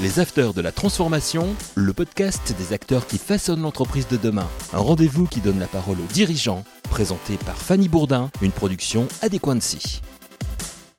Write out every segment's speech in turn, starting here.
Les Afters de la Transformation, le podcast des acteurs qui façonnent l'entreprise de demain. Un rendez-vous qui donne la parole aux dirigeants, présenté par Fanny Bourdin, une production Adéquancy.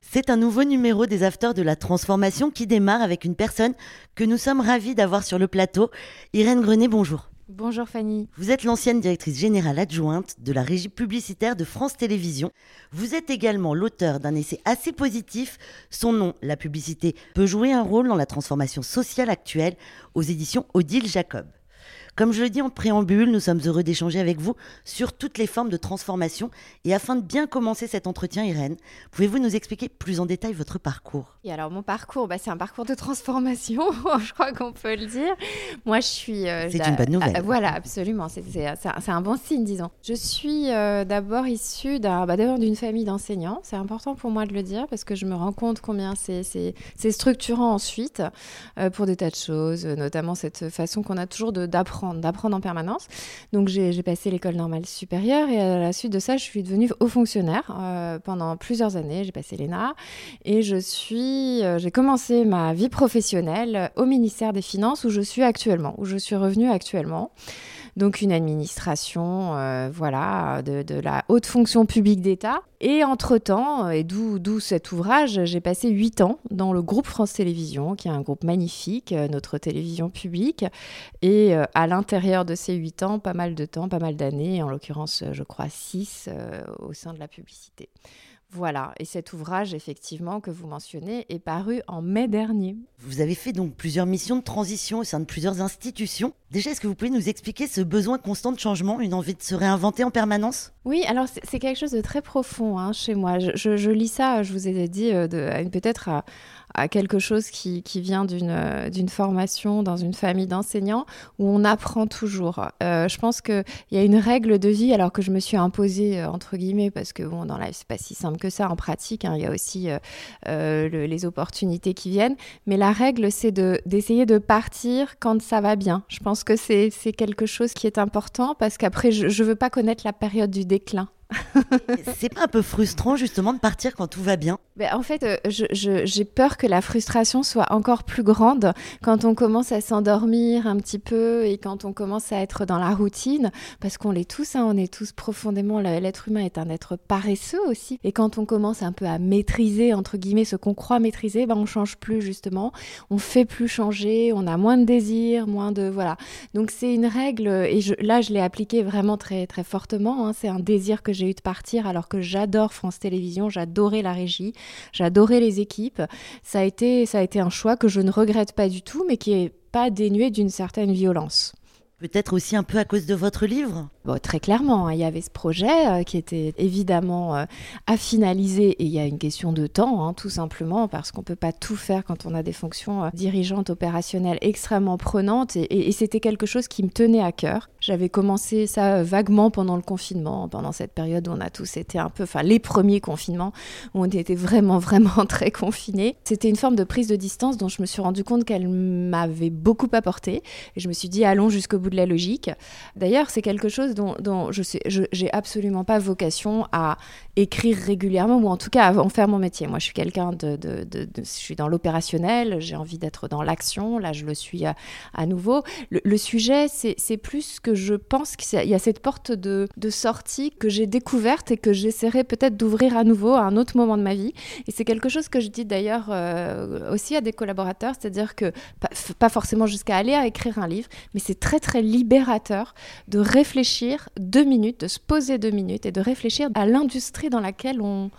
C'est un nouveau numéro des Afters de la Transformation qui démarre avec une personne que nous sommes ravis d'avoir sur le plateau. Irène Grenet, bonjour. Bonjour Fanny. Vous êtes l'ancienne directrice générale adjointe de la régie publicitaire de France Télévisions. Vous êtes également l'auteur d'un essai assez positif. Son nom, La publicité, peut jouer un rôle dans la transformation sociale actuelle aux éditions Odile Jacob. Comme je le dis en préambule, nous sommes heureux d'échanger avec vous sur toutes les formes de transformation. Et afin de bien commencer cet entretien, Irène, pouvez-vous nous expliquer plus en détail votre parcours? Et alors mon parcours, bah, c'est un parcours de transformation, je crois qu'on peut le dire. Moi, je suis... Euh, c'est une bonne nouvelle. Euh, voilà, absolument. C'est un bon signe, disons. Je suis euh, d'abord issue bah, d'une famille d'enseignants. C'est important pour moi de le dire parce que je me rends compte combien c'est structurant ensuite pour des tas de choses, notamment cette façon qu'on a toujours d'apprendre d'apprendre en permanence. Donc j'ai passé l'école normale supérieure et à la suite de ça, je suis devenue haut fonctionnaire euh, pendant plusieurs années. J'ai passé l'ENA et je suis, euh, j'ai commencé ma vie professionnelle au ministère des Finances où je suis actuellement, où je suis revenue actuellement donc une administration, euh, voilà, de, la haute fonction publique d'État. Et entre-temps, et d'où cet ouvrage, j'ai passé huit ans dans le groupe France Télévisions, qui est un groupe magnifique, notre télévision publique. Et à l'intérieur de ces huit ans, pas mal de temps, pas mal d'années, en l'occurrence, je crois six au sein de la publicité. Voilà, et cet ouvrage, effectivement, que vous mentionnez, est paru en mai dernier. Vous avez fait donc plusieurs missions de transition au sein de plusieurs institutions. Déjà, est-ce que vous pouvez nous expliquer ce besoin constant de changement, une envie de se réinventer en permanence? Oui, alors c'est quelque chose de très profond hein, chez moi. Je, lis ça, je vous ai dit, euh, peut-être à à quelque chose qui, qui vient d'une euh, d'une formation dans une famille d'enseignants où on apprend toujours. Euh, je pense qu'il y a une règle de vie, alors que je me suis imposée, entre guillemets, parce que bon, dans la c'est pas si simple que ça en pratique, hein. il y a aussi les opportunités qui viennent, mais la règle, c'est d'essayer de, partir quand ça va bien. Je pense que c'est quelque chose qui est important parce qu'après, je ne veux pas connaître la période du déclin. c'est pas un peu frustrant justement de partir quand tout va bien? Ben, En fait, euh, j'ai peur que la frustration soit encore plus grande quand on commence à s'endormir un petit peu et quand on commence à être dans la routine, parce qu'on l'est tous, hein, on est tous profondément, l'être humain est un être paresseux aussi. Et quand on commence un peu à maîtriser, entre guillemets, ce qu'on croit maîtriser, ben, on change plus justement, on fait plus changer, on a moins de désir, moins de... Voilà. Donc c'est une règle, et là je l'ai appliquée vraiment très, très fortement, hein. c'est un désir que j'ai eu de partir alors que j'adore France Télévisions, j'adorais la régie, j'adorais les équipes. Ça a, été, ça a été un choix que je ne regrette pas du tout, mais qui est pas dénué d'une certaine violence. Peut-être aussi un peu à cause de votre livre Très clairement, hein, il y avait ce projet euh, qui était évidemment euh, à finaliser et il y a une question de temps, hein, tout simplement, parce qu'on ne peut pas tout faire quand on a des fonctions euh, dirigeantes, opérationnelles extrêmement prenantes et, c'était quelque chose qui me tenait à cœur. J'avais commencé ça vaguement pendant le confinement, pendant cette période où on a tous été un peu, enfin les premiers confinements, où on était vraiment, vraiment très confinés. C'était une forme de prise de distance dont je me suis rendu compte qu'elle m'avait beaucoup apporté et je me suis dit allons jusqu'au bout de la logique. D'ailleurs, c'est quelque chose dont, je j'ai absolument pas vocation à écrire régulièrement ou en tout cas en faire mon métier. Moi, je suis quelqu'un de, je suis dans l'opérationnel, j'ai envie d'être dans l'action. Là, je le suis à, nouveau. Le, sujet, c'est plus que je pense qu'il y a cette porte de, sortie que j'ai découverte et que j'essaierai peut-être d'ouvrir à nouveau à un autre moment de ma vie. Et c'est quelque chose que je dis d'ailleurs euh, aussi à des collaborateurs, c'est-à-dire que pas forcément jusqu'à aller à écrire un livre, mais c'est très très libérateur de réfléchir deux minutes, de se poser deux minutes et de réfléchir à l'industrie dans laquelle on,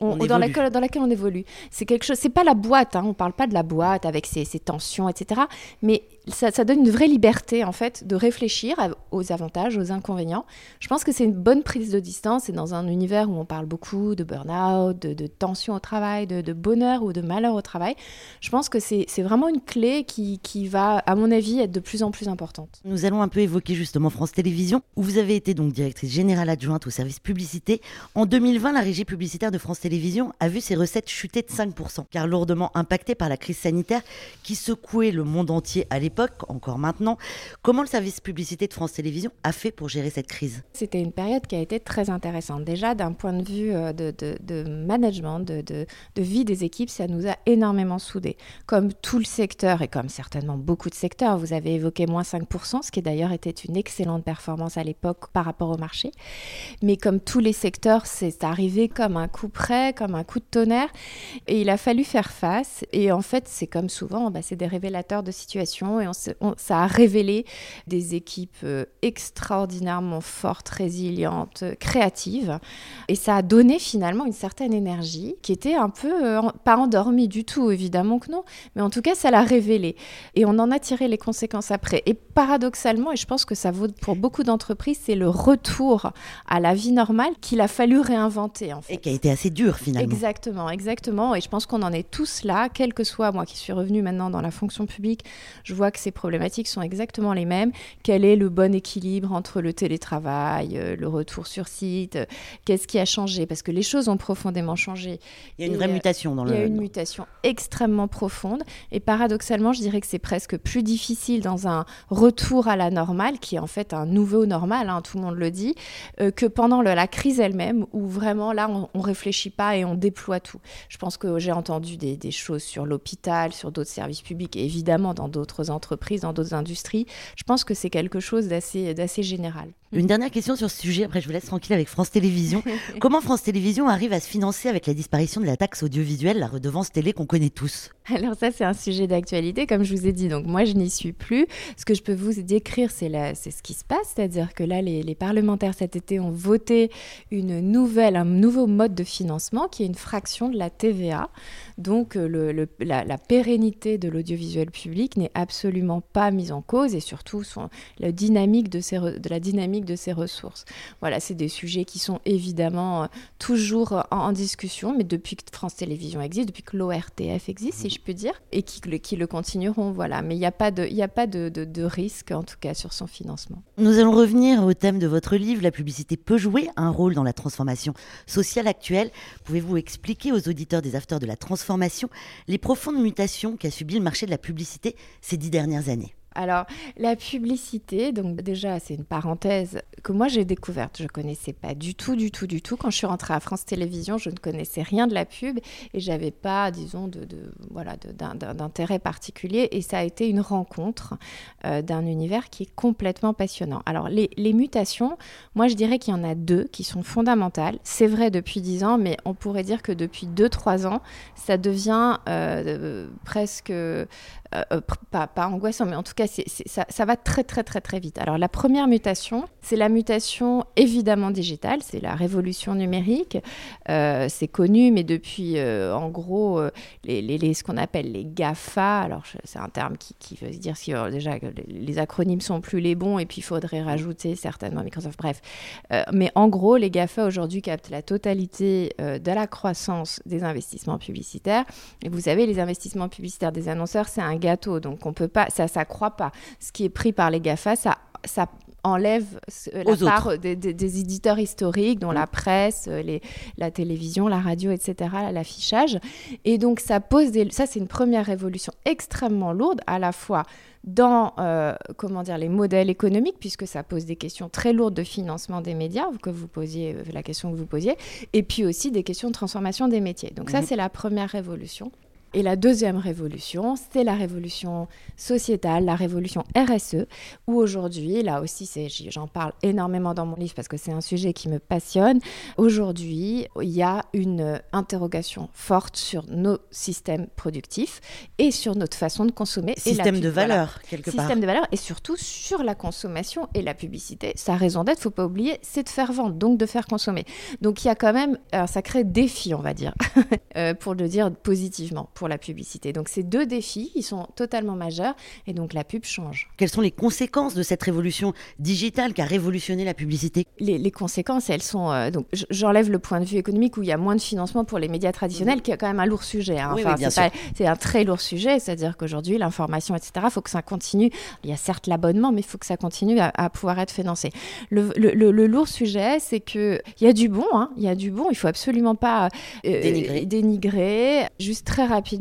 dans, laquelle, dans laquelle on évolue. C'est quelque chose, c'est pas la boîte, hein, on parle pas de la boîte avec ses, ses tensions, etc. Mais ça, donne une vraie liberté en fait de réfléchir aux avantages, aux inconvénients. Je pense que c'est une bonne prise de distance et dans un univers où on parle beaucoup de burn-out, de, de, tension au travail, de, bonheur ou de malheur au travail. Je pense que c'est vraiment une clé qui, qui, va, à mon avis, être de plus en plus importante. Nous allons un peu évoquer justement France Télévisions, où vous avez été donc directrice générale adjointe au service publicité. En 2020, la régie publicitaire de France Télévisions a vu ses recettes chuter de 5%, car lourdement impactées par la crise sanitaire qui secouait le monde entier à l'époque l'époque, encore maintenant. Comment le service publicité de France Télévisions a fait pour gérer cette crise? C'était une période qui a été très intéressante. Déjà, d'un point de vue euh, de, management, de, de, vie des équipes, ça nous a énormément soudés. Comme tout le secteur, et comme certainement beaucoup de secteurs, vous avez évoqué moins 5%, ce qui d'ailleurs était une excellente performance à l'époque par rapport au marché. Mais comme tous les secteurs, c'est arrivé comme un coup près, comme un coup de tonnerre. Et il a fallu faire face. Et en fait, c'est comme souvent, bah, c'est des révélateurs de situation. Et ça a révélé des équipes euh, extraordinairement fortes, résilientes, créatives. Et ça a donné finalement une certaine énergie qui était un peu, euh, pas endormie du tout, évidemment que non. Mais en tout cas, ça l'a révélé. Et on en a tiré les conséquences après. Et paradoxalement, et je pense que ça vaut pour beaucoup d'entreprises, c'est le retour à la vie normale qu'il a fallu réinventer. En fait. Et qui a été assez dur finalement. Exactement, exactement. Et je pense qu'on en est tous là, quel que soit moi qui suis revenu maintenant dans la fonction publique, je vois que ces problématiques sont exactement les mêmes. Quel est le bon équilibre entre le télétravail, euh, le retour sur site euh, Qu'est-ce qui a changé? Parce que les choses ont profondément changé. Il y a une vraie mutation dans le. Il y a une mutation extrêmement profonde. Et paradoxalement, je dirais que c'est presque plus difficile dans un retour à la normale, qui est en fait un nouveau normal, hein, tout le monde le dit, euh, que pendant la crise elle-même, où vraiment là, on, ne réfléchit pas et on déploie tout. Je pense que j'ai entendu des, choses sur l'hôpital, sur d'autres services publics, et évidemment dans d'autres entreprises, dans d'autres industries. Je pense que c'est quelque chose d'assez général. Une dernière question sur ce sujet, après je vous laisse tranquille avec France Télévisions. Comment France Télévisions arrive à se financer avec la disparition de la taxe audiovisuelle, la redevance télé qu'on connaît tous? Alors ça c'est un sujet d'actualité, comme je vous ai dit. Donc moi je n'y suis plus. Ce que je peux vous décrire, c'est ce qui se passe, c'est-à-dire que là les, parlementaires cet été ont voté une nouvelle, un nouveau mode de financement qui est une fraction de la TVA. Donc euh, le, la, pérennité de l'audiovisuel public n'est absolument pas mise en cause et surtout son, la dynamique de, de la dynamique de ses ressources. Voilà, c'est des sujets qui sont évidemment euh, toujours en, discussion, mais depuis que France Télévisions existe, depuis que l'ORTF existe, si je peux dire, et qui, qui le continueront. Voilà, mais il n'y a pas, de, y a pas de, de, de risque, en tout cas, sur son financement. Nous allons revenir au thème de votre livre. La publicité peut jouer un rôle dans la transformation sociale actuelle. Pouvez-vous expliquer aux auditeurs des Afters de la transformation les profondes mutations qu'a subi le marché de la publicité ces dix dernières années alors, la publicité, donc déjà, c'est une parenthèse que moi j'ai découverte. Je connaissais pas du tout, du tout, du tout. Quand je suis rentrée à France Télévisions, je ne connaissais rien de la pub et j'avais pas, disons, de, voilà, d'intérêt particulier. Et ça a été une rencontre euh, d'un univers qui est complètement passionnant. Alors, les, mutations, moi je dirais qu'il y en a deux qui sont fondamentales. C'est vrai depuis dix ans, mais on pourrait dire que depuis deux, trois ans, ça devient euh, presque euh, euh, pas, pas, angoissant, mais en tout cas, ça, va très, très, très, très vite. Alors, la première mutation, c'est la mutation évidemment digitale, c'est la révolution numérique. Euh, c'est connu, mais depuis, en gros, les, ce qu'on appelle les GAFA, alors c'est un terme qui, qui, veut dire si, déjà les acronymes sont plus les bons, et puis il faudrait rajouter certainement Microsoft, bref. mais en gros, les GAFA aujourd'hui captent la totalité de la croissance des investissements publicitaires. Et vous savez, les investissements publicitaires des annonceurs, c'est un gâteau, donc on peut pas, ça s'accroît pas. Ce qui est pris par les GAFA, ça, ça enlève la part des, éditeurs historiques, dont la presse, euh, les, la télévision, la radio, etc., l'affichage. Et donc ça pose des... Ça, c'est une première révolution extrêmement lourde, à la fois dans euh, comment dire, les modèles économiques, puisque ça pose des questions très lourdes de financement des médias, que vous posiez, la question que vous posiez, et puis aussi des questions de transformation des métiers. Donc ça, mhm. c'est la première révolution. Et la deuxième révolution, c'est la révolution sociétale, la révolution RSE, où aujourd'hui, là aussi, j'en parle énormément dans mon livre parce que c'est un sujet qui me passionne. Aujourd'hui, il y a une interrogation forte sur nos systèmes productifs et sur notre façon de consommer. Système de valeur, quelque part. Système de valeur et surtout sur la consommation et la publicité. Sa raison d'être, faut pas oublier, c'est de faire vendre, donc de faire consommer. Donc il y a quand même un sacré défi, on va dire, euh, pour le dire positivement la publicité. Donc ces deux défis, ils sont totalement majeurs et donc la pub change. Quelles sont les conséquences de cette révolution digitale qui a révolutionné la publicité? Les, conséquences, elles sont... Euh, donc j'enlève le point de vue économique où il y a moins de financement pour les médias traditionnels, qui est quand même un lourd sujet. Hein. c'est un très lourd sujet, c'est-à-dire qu'aujourd'hui, l'information, etc., il faut que ça continue. Il y a certes l'abonnement, mais il faut que ça continue à, pouvoir être financé. Le, le, lourd sujet, c'est qu'il y a du bon, hein. il y a du bon, il faut absolument pas euh, dénigrer. dénigrer. Juste très rapidement,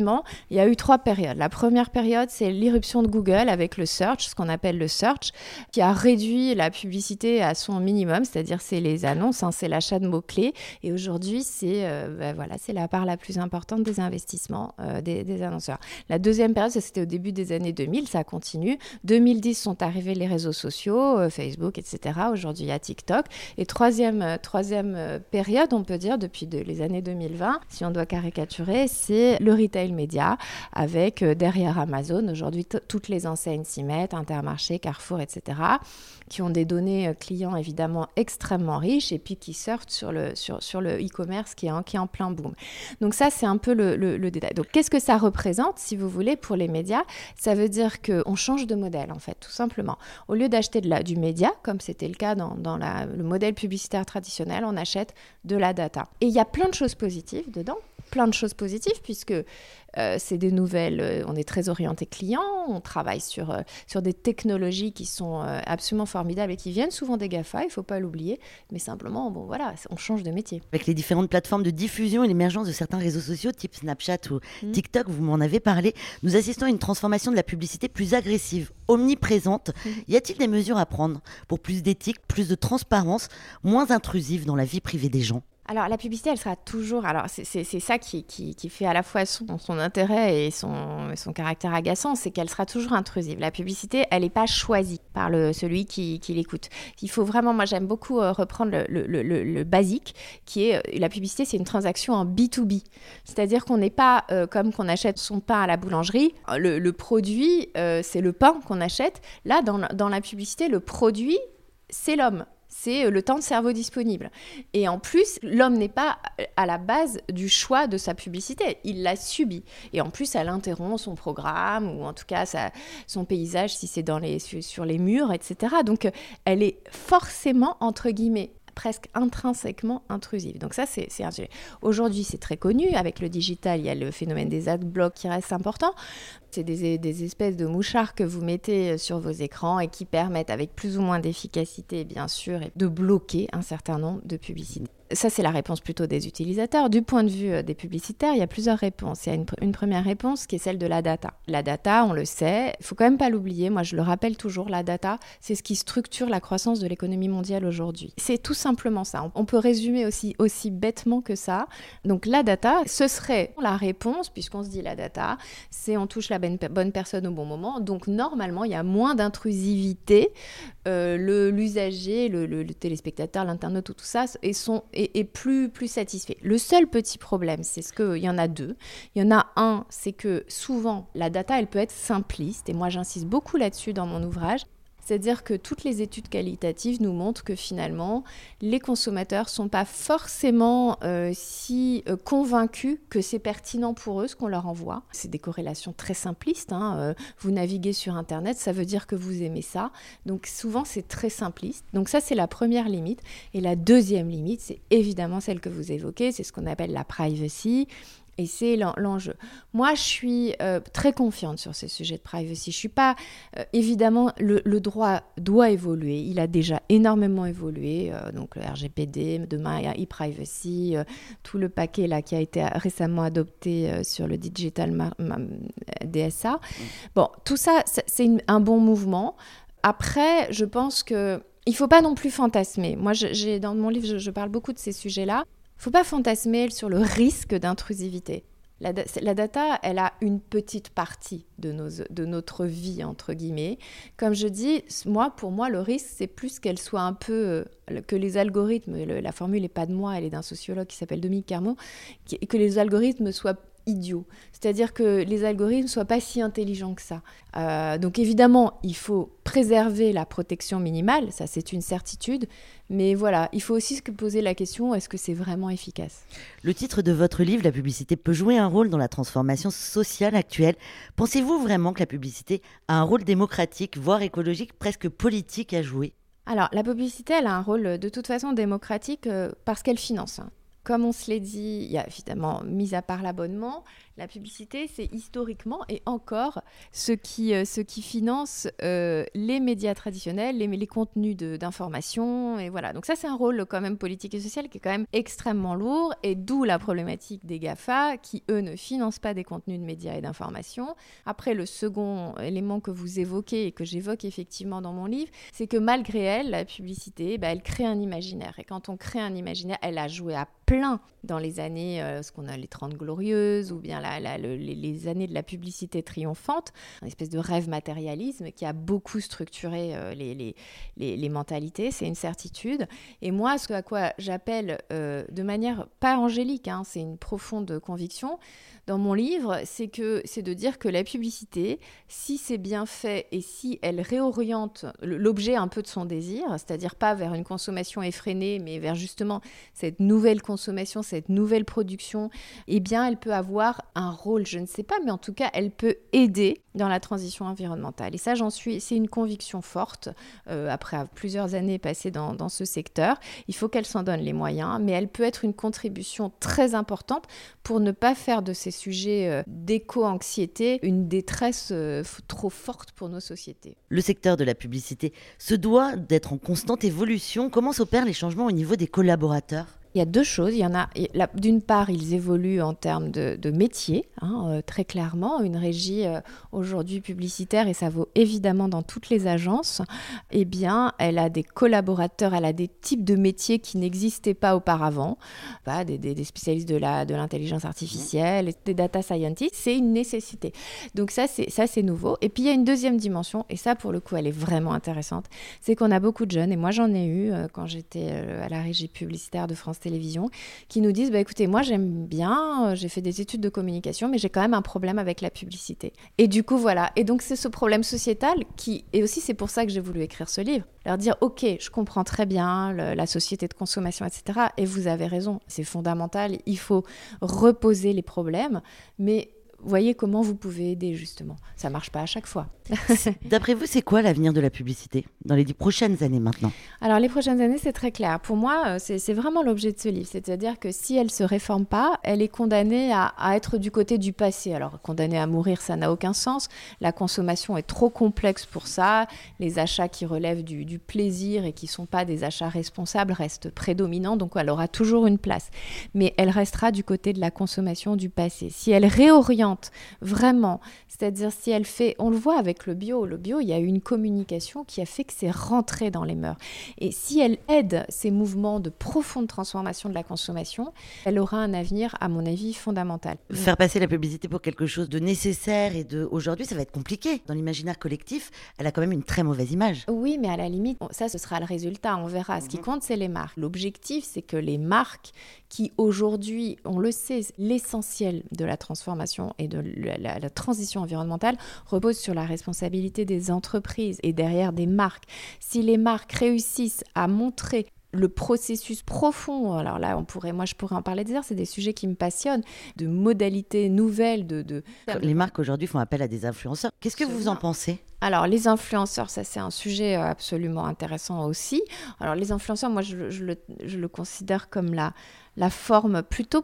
il y a eu trois périodes. La première période, c'est l'irruption de Google avec le search, ce qu'on appelle le search, qui a réduit la publicité à son minimum, c'est-à-dire c'est les annonces, hein, c'est l'achat de mots-clés. Et aujourd'hui, c'est euh, ben voilà, la part la plus importante des investissements euh, des, annonceurs. La deuxième période, c'était au début des années 2000, ça continue. 2010 sont arrivés les réseaux sociaux, euh, Facebook, etc. Aujourd'hui, il y a TikTok. Et troisième, période, on peut dire, depuis de, les années 2020, si on doit caricaturer, c'est le retail média, avec derrière Amazon, aujourd'hui, toutes les enseignes s'y mettent, Intermarché, Carrefour, etc., qui ont des données clients évidemment extrêmement riches et puis qui surfent sur le, sur, sur e-commerce qui, est en, qui est en plein boom. Donc ça, c'est un peu le, le, détail. Donc qu'est-ce que ça représente, si vous voulez, pour les médias? Ça veut dire qu'on change de modèle, en fait, tout simplement. Au lieu d'acheter du média, comme c'était le cas dans, dans la, le modèle publicitaire traditionnel, on achète de la data. Et il y a plein de choses positives dedans plein de choses positives puisque euh, c'est des nouvelles, euh, on est très orienté client, on travaille sur, euh, sur des technologies qui sont absolument formidables et qui viennent souvent des GAFA, il ne faut pas l'oublier, mais simplement, bon voilà, on change de métier. Avec les différentes plateformes de diffusion et l'émergence de certains réseaux sociaux type Snapchat ou mmh. TikTok, vous m'en avez parlé, nous assistons à une transformation de la publicité plus agressive, omniprésente. Mmh. Y a-t-il des mesures à prendre pour plus d'éthique, plus de transparence, moins intrusive dans la vie privée des gens? Alors la publicité, elle sera toujours. Alors c'est ça qui, qui, fait à la fois son, son intérêt et son, son caractère agaçant, c'est qu'elle sera toujours intrusive. La publicité, elle n'est pas choisie par le, celui qui, qui l'écoute. Il faut vraiment, moi j'aime beaucoup euh, reprendre le, le, le, basique, qui est euh, la publicité, c'est une transaction en B2B. C'est-à-dire qu'on n'est pas euh, comme qu'on achète son pain à la boulangerie, le, produit, c'est le pain qu'on achète. Là, dans, dans la publicité, le produit, c'est l'homme c'est euh, le temps de cerveau disponible. Et en plus, l'homme n'est pas euh, à la base du choix de sa publicité, il l'a subi. Et en plus, elle interrompt son programme, ou en tout cas son paysage si c'est les, sur les murs, etc. Donc, euh, elle est forcément, entre guillemets, presque intrinsèquement intrusive. Donc ça, c'est un sujet. Aujourd'hui, c'est très connu. Avec le digital, il y a le phénomène des adblocks qui reste important. C'est des, des, espèces de mouchards que vous mettez euh, sur vos écrans et qui permettent, avec plus ou moins d'efficacité, bien sûr, de bloquer un certain nombre de publicités ça, c'est la réponse plutôt des utilisateurs. Du point de vue euh, des publicitaires, il y a plusieurs réponses. Il y a une, première réponse qui est celle de la data. La data, on le sait, il faut quand même pas l'oublier. Moi, je le rappelle toujours, la data, c'est ce qui structure la croissance de l'économie mondiale aujourd'hui. C'est tout simplement ça. On peut résumer aussi, aussi bêtement que ça. Donc, la data, ce serait la réponse, puisqu'on se dit la data, c'est on touche la bonne, personne au bon moment. Donc, normalement, il y a moins d'intrusivité. Euh, l'usager, le, téléspectateur, l'internaute, tout ça, et sont est, plus, plus satisfait. Le seul petit problème, c'est ce qu'il y en a deux. Il y en a un, c'est que souvent, la data, elle peut être simpliste, et moi j'insiste beaucoup là-dessus dans mon ouvrage. C'est-à-dire que toutes les études qualitatives nous montrent que finalement, les consommateurs ne sont pas forcément euh, si euh, convaincus que c'est pertinent pour eux ce qu'on leur envoie. C'est des corrélations très simplistes. Hein. Euh, vous naviguez sur Internet, ça veut dire que vous aimez ça. Donc souvent, c'est très simpliste. Donc ça, c'est la première limite. Et la deuxième limite, c'est évidemment celle que vous évoquez, c'est ce qu'on appelle la privacy. Et c'est l'enjeu. Moi, je suis euh, très confiante sur ces sujets de privacy. Je suis pas, euh, évidemment, le, droit doit évoluer. Il a déjà énormément évolué. Euh, donc le RGPD, demain il y a e-privacy, tout le paquet là qui a été récemment adopté sur le digital DSA. Bon, tout ça, c'est un bon mouvement. Après, je pense que il faut pas non plus fantasmer. Moi, j'ai dans mon livre, je parle beaucoup de ces sujets-là faut pas fantasmer sur le risque d'intrusivité. La, data, elle a une petite partie de, notre vie, entre guillemets. Comme je dis, moi, pour moi, le risque, c'est plus qu'elle soit un peu, euh, que les algorithmes, la formule n'est pas de moi, elle est d'un sociologue qui s'appelle Dominique Carmon, que les algorithmes soient idiots. C'est-à-dire que les algorithmes ne soient pas si intelligents que ça. Euh, donc évidemment, il faut préserver la protection minimale, ça c'est une certitude, mais voilà, il faut aussi se poser la question, est-ce que c'est vraiment efficace? Le titre de votre livre, La publicité peut jouer un rôle dans la transformation sociale actuelle. Pensez-vous vraiment que la publicité a un rôle démocratique, voire écologique, presque politique à jouer? Alors, la publicité, elle a un rôle de toute façon démocratique euh, parce qu'elle finance. Comme on se l'est dit, il y a évidemment, mis à part l'abonnement, la publicité, c'est historiquement et encore ce qui, euh, ce qui finance euh, les médias traditionnels, les, les contenus d'information. Et voilà. Donc, ça, c'est un rôle quand même politique et social qui est quand même extrêmement lourd. Et d'où la problématique des GAFA qui, eux, ne financent pas des contenus de médias et d'information. Après, le second élément que vous évoquez et que j'évoque effectivement dans mon livre, c'est que malgré elle, la publicité, bah, elle crée un imaginaire. Et quand on crée un imaginaire, elle a joué à dans les années, euh, ce qu'on a les 30 glorieuses ou bien les, années de la publicité triomphante, une espèce de rêve matérialisme qui a beaucoup structuré euh, les, les, mentalités, c'est une certitude. Et moi, ce à quoi j'appelle euh, de manière pas angélique, hein, c'est une profonde conviction, dans mon livre, c'est que c'est de dire que la publicité, si c'est bien fait et si elle réoriente l'objet un peu de son désir, c'est-à-dire pas vers une consommation effrénée, mais vers justement cette nouvelle consommation, cette nouvelle production, eh bien, elle peut avoir un rôle, je ne sais pas, mais en tout cas, elle peut aider dans la transition environnementale. Et ça, j'en suis, c'est une conviction forte. Euh, après plusieurs années passées dans, ce secteur, il faut qu'elle s'en donne les moyens, mais elle peut être une contribution très importante pour ne pas faire de ces sujets euh, d'éco-anxiété une détresse euh, trop forte pour nos sociétés. Le secteur de la publicité se doit d'être en constante évolution. Comment s'opèrent les changements au niveau des collaborateurs? Il y a deux choses. D'une part, ils évoluent en termes de, métier, hein, euh, très clairement. Une régie euh, aujourd'hui publicitaire, et ça vaut évidemment dans toutes les agences, eh bien, elle a des collaborateurs, elle a des types de métiers qui n'existaient pas auparavant. Bah, des, spécialistes de l'intelligence artificielle, des data scientists, c'est une nécessité. Donc ça, c'est ça, c'est nouveau. Et puis il y a une deuxième dimension, et ça, pour le coup, elle est vraiment intéressante. C'est qu'on a beaucoup de jeunes, et moi j'en ai eu euh, quand j'étais à la régie publicitaire de France télévision qui nous disent bah, écoutez, moi j'aime bien, euh, j'ai fait des études de communication, mais j'ai quand même un problème avec la publicité. Et du coup, voilà. Et donc, c'est ce problème sociétal qui. Et aussi, c'est pour ça que j'ai voulu écrire ce livre. Leur dire ok, je comprends très bien la société de consommation, etc. Et vous avez raison, c'est fondamental. Il faut reposer les problèmes, mais voyez comment vous pouvez aider justement. Ça marche pas à chaque fois. D'après vous, c'est quoi l'avenir de la publicité dans les dix prochaines années maintenant Alors les prochaines années, c'est très clair. Pour moi, euh, c'est vraiment l'objet de ce livre. C'est-à-dire que si elle se réforme pas, elle est condamnée à, être du côté du passé. Alors condamnée à mourir, ça n'a aucun sens. La consommation est trop complexe pour ça. Les achats qui relèvent du, du plaisir et qui sont pas des achats responsables restent prédominants. Donc elle aura toujours une place. Mais elle restera du côté de la consommation du passé. Si elle réoriente vraiment, c'est-à-dire si elle fait, on le voit avec le bio. Le bio, il y a eu une communication qui a fait que c'est rentré dans les mœurs. Et si elle aide ces mouvements de profonde transformation de la consommation, elle aura un avenir, à mon avis, fondamental. Faire passer la publicité pour quelque chose de nécessaire et de aujourd'hui, ça va être compliqué. Dans l'imaginaire collectif, elle a quand même une très mauvaise image. Oui, mais à la limite, ça, ce sera le résultat. On verra. Ce qui mhm. compte, c'est les marques. L'objectif, c'est que les marques qui aujourd'hui, on le sait, l'essentiel de la transformation et de la, transition environnementale repose sur la responsabilité des entreprises et derrière des marques. Si les marques réussissent à montrer le processus profond, alors là, on pourrait, moi je pourrais en parler des heures, c'est des sujets qui me passionnent, de modalités nouvelles. De, de... Les marques aujourd'hui font appel à des influenceurs. Qu'est-ce que vous en pensez? Alors, les influenceurs, ça c'est un sujet euh, absolument intéressant aussi. Alors, les influenceurs, moi je, je, le, je le, considère comme la, la forme plutôt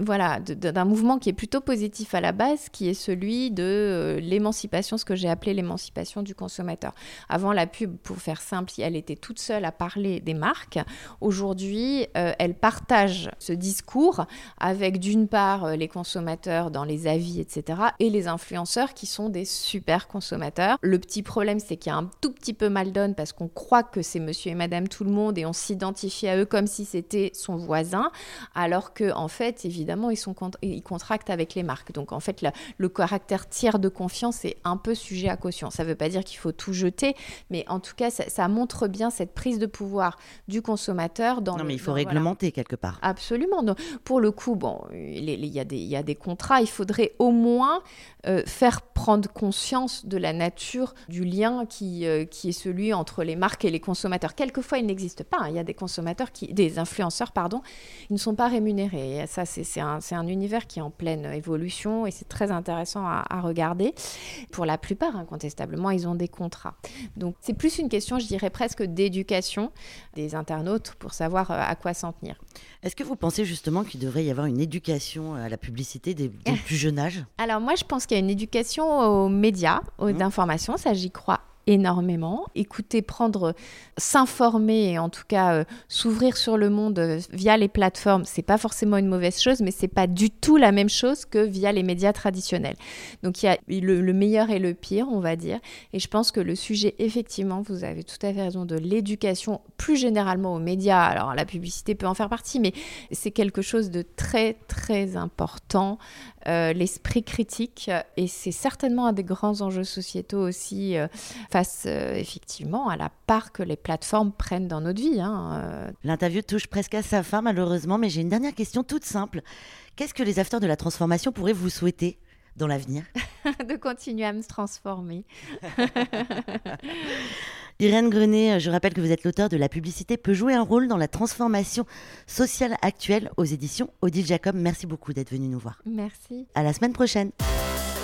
voilà, d'un mouvement qui est plutôt positif à la base, qui est celui de euh, l'émancipation, ce que j'ai appelé l'émancipation du consommateur. Avant, la pub, pour faire simple, elle était toute seule à parler des marques. Aujourd'hui, euh, elle partage ce discours avec d'une part euh, les consommateurs dans les avis, etc., et les influenceurs qui sont des super consommateurs. Le petit problème, c'est qu'il y a un tout petit peu mal donne parce qu'on croit que c'est monsieur et madame tout le monde et on s'identifie à eux comme si c'était son voisin, alors que en fait, évidemment, ils, sont, ils contractent avec les marques. Donc, en fait, le caractère tiers de confiance est un peu sujet à caution. Ça ne veut pas dire qu'il faut tout jeter, mais en tout cas, ça, montre bien cette prise de pouvoir du consommateur. Dans non, mais il faut réglementer quelque part. Absolument. Donc, pour le coup, bon, il y, a des, il y a des contrats. Il faudrait au moins euh, faire prendre conscience de la nature du lien qui, euh, qui est celui entre les marques et les consommateurs. Quelquefois, il n'existe pas. Hein. Il y a des consommateurs, qui, des influenceurs, pardon, ils ne sont pas rémunérés. Ça, c'est un, un, univers qui est en pleine évolution et c'est très intéressant à, regarder. Pour la plupart, incontestablement, ils ont des contrats. Donc c'est plus une question, je dirais presque d'éducation des internautes pour savoir euh, à quoi s'en tenir. Est-ce que vous pensez justement qu'il devrait y avoir une éducation à la publicité dès, le plus jeune âge Alors moi, je pense qu'il y a une éducation aux médias, aux mmh. informations, ça j'y crois énormément. Écouter, prendre, s'informer et en tout cas euh, s'ouvrir sur le monde euh, via les plateformes, c'est pas forcément une mauvaise chose, mais c'est pas du tout la même chose que via les médias traditionnels. Donc il y a le, meilleur et le pire, on va dire. Et je pense que le sujet, effectivement, vous avez tout à fait raison, de l'éducation plus généralement aux médias. Alors la publicité peut en faire partie, mais c'est quelque chose de très très important. Euh, l'esprit critique et c'est certainement un des grands enjeux sociétaux aussi face euh, effectivement à la part que les plateformes prennent dans notre vie. Hein, euh. L'interview touche presque à sa fin malheureusement, mais j'ai une dernière question toute simple. Qu'est-ce que les acteurs de la transformation pourraient vous souhaiter dans l'avenir? De continuer à me transformer. Irène Grenet, je rappelle que vous êtes l'auteur de La publicité peut jouer un rôle dans la transformation sociale actuelle aux éditions Odile Jacob. Merci beaucoup d'être venue nous voir. Merci. À la semaine prochaine.